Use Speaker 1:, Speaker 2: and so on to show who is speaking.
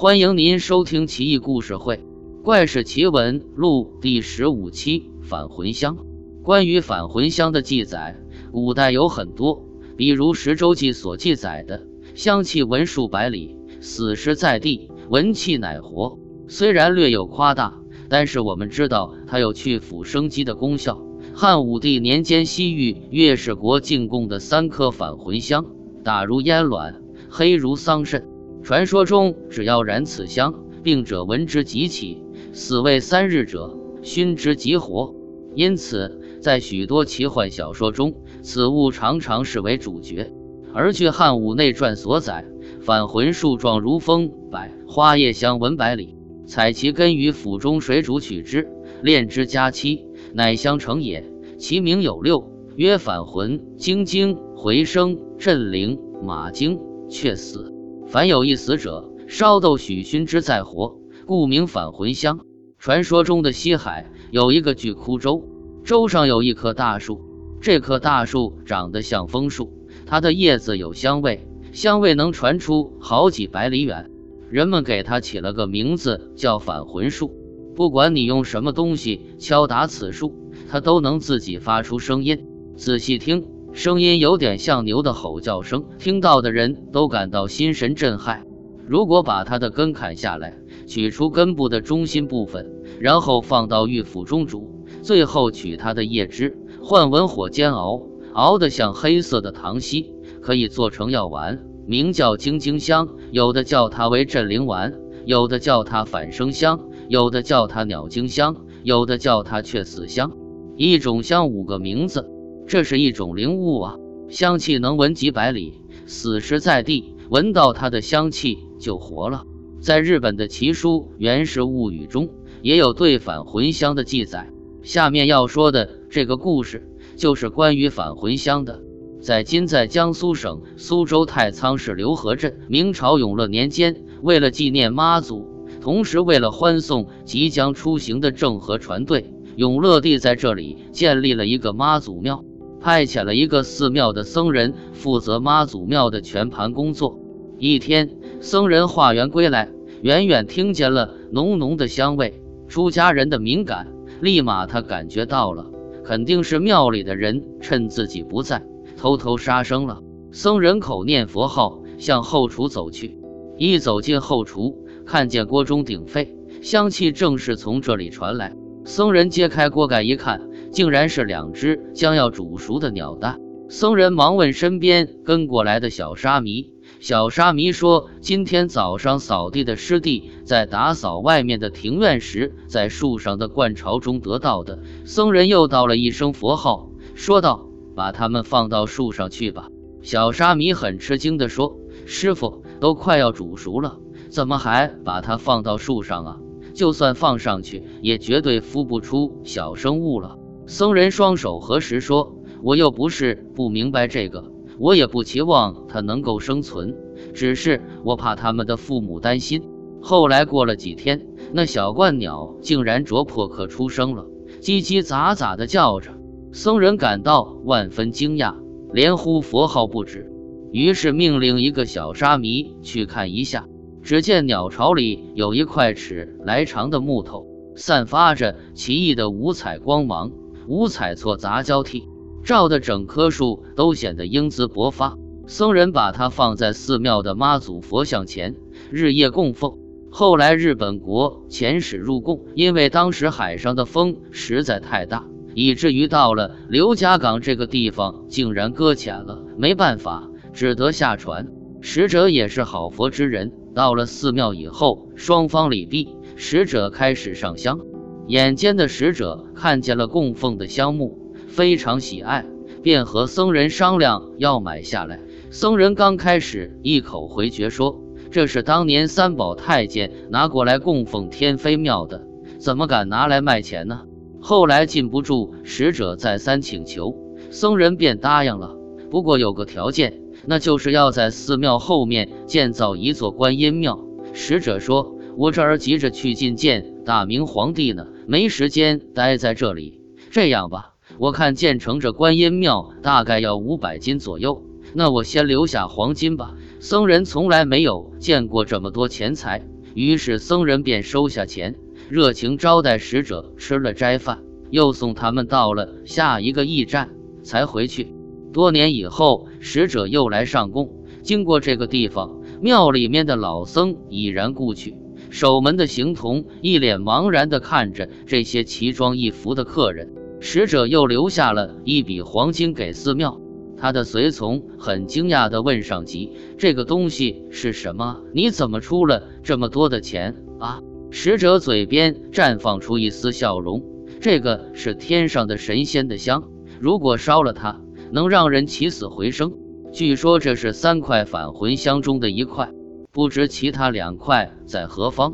Speaker 1: 欢迎您收听《奇异故事会·怪事奇闻录》第十五期《返魂香》。关于返魂香的记载，古代有很多，比如《十洲记》所记载的“香气闻数百里，死尸在地，闻气乃活”。虽然略有夸大，但是我们知道它有去腐生肌的功效。汉武帝年间，西域月氏国进贡的三颗返魂香，大如烟卵，黑如桑葚。传说中，只要燃此香，病者闻之即起，死未三日者熏之即活。因此，在许多奇幻小说中，此物常常视为主角。而据《汉武内传》所载，返魂树状如风柏，花叶香闻百里。采其根于府中水煮取之，炼之加漆，乃香成也。其名有六，曰返魂、精精、回声、振灵、马精、却死。凡有一死者，烧豆许熏之再活，故名返魂香。传说中的西海有一个巨窟洲，洲上有一棵大树，这棵大树长得像枫树，它的叶子有香味，香味能传出好几百里远。人们给它起了个名字叫返魂树。不管你用什么东西敲打此树，它都能自己发出声音。仔细听。声音有点像牛的吼叫声，听到的人都感到心神震撼。如果把它的根砍下来，取出根部的中心部分，然后放到玉釜中煮，最后取它的叶汁，换文火煎熬，熬得像黑色的糖稀，可以做成药丸，名叫晶晶香。有的叫它为镇灵丸，有的叫它反生香，有的叫它鸟精香，有的叫它却死香。一种香五个名字。这是一种灵物啊，香气能闻几百里，死尸在地，闻到它的香气就活了。在日本的奇书《源氏物语》中，也有对返魂香的记载。下面要说的这个故事，就是关于返魂香的。在今在江苏省苏州太仓市刘河镇，明朝永乐年间，为了纪念妈祖，同时为了欢送即将出行的郑和船队，永乐帝在这里建立了一个妈祖庙。派遣了一个寺庙的僧人负责妈祖庙的全盘工作。一天，僧人化缘归来，远远听见了浓浓的香味。出家人的敏感，立马他感觉到了，肯定是庙里的人趁自己不在，偷偷杀生了。僧人口念佛号，向后厨走去。一走进后厨，看见锅中鼎沸，香气正是从这里传来。僧人揭开锅盖一看。竟然是两只将要煮熟的鸟蛋。僧人忙问身边跟过来的小沙弥，小沙弥说：“今天早上扫地的师弟在打扫外面的庭院时，在树上的灌巢中得到的。”僧人又道了一声佛号，说道：“把它们放到树上去吧。”小沙弥很吃惊地说：“师傅，都快要煮熟了，怎么还把它放到树上啊？就算放上去，也绝对孵不出小生物了。”僧人双手合十说：“我又不是不明白这个，我也不期望它能够生存，只是我怕他们的父母担心。”后来过了几天，那小鹳鸟竟然啄破壳出生了，叽叽喳喳地叫着。僧人感到万分惊讶，连呼佛号不止，于是命令一个小沙弥去看一下。只见鸟巢里有一块尺来长的木头，散发着奇异的五彩光芒。五彩错杂交替，照得整棵树都显得英姿勃发。僧人把它放在寺庙的妈祖佛像前，日夜供奉。后来日本国遣使入贡，因为当时海上的风实在太大，以至于到了刘家港这个地方竟然搁浅了。没办法，只得下船。使者也是好佛之人，到了寺庙以后，双方礼毕，使者开始上香。眼尖的使者看见了供奉的香木，非常喜爱，便和僧人商量要买下来。僧人刚开始一口回绝说：“这是当年三宝太监拿过来供奉天妃庙的，怎么敢拿来卖钱呢？”后来禁不住使者再三请求，僧人便答应了。不过有个条件，那就是要在寺庙后面建造一座观音庙。使者说：“我这儿急着去觐见大明皇帝呢。”没时间待在这里，这样吧，我看建成这观音庙大概要五百斤左右，那我先留下黄金吧。僧人从来没有见过这么多钱财，于是僧人便收下钱，热情招待使者吃了斋饭，又送他们到了下一个驿站，才回去。多年以后，使者又来上供，经过这个地方，庙里面的老僧已然故去，守门的行童一脸茫然地看着这些奇装异服的客人。使者又留下了一笔黄金给寺庙。他的随从很惊讶地问上级：“这个东西是什么？你怎么出了这么多的钱啊？”使者嘴边绽放出一丝笑容：“这个是天上的神仙的香，如果烧了它，能让人起死回生。据说这是三块返魂香中的一块，不知其他两块在何方。”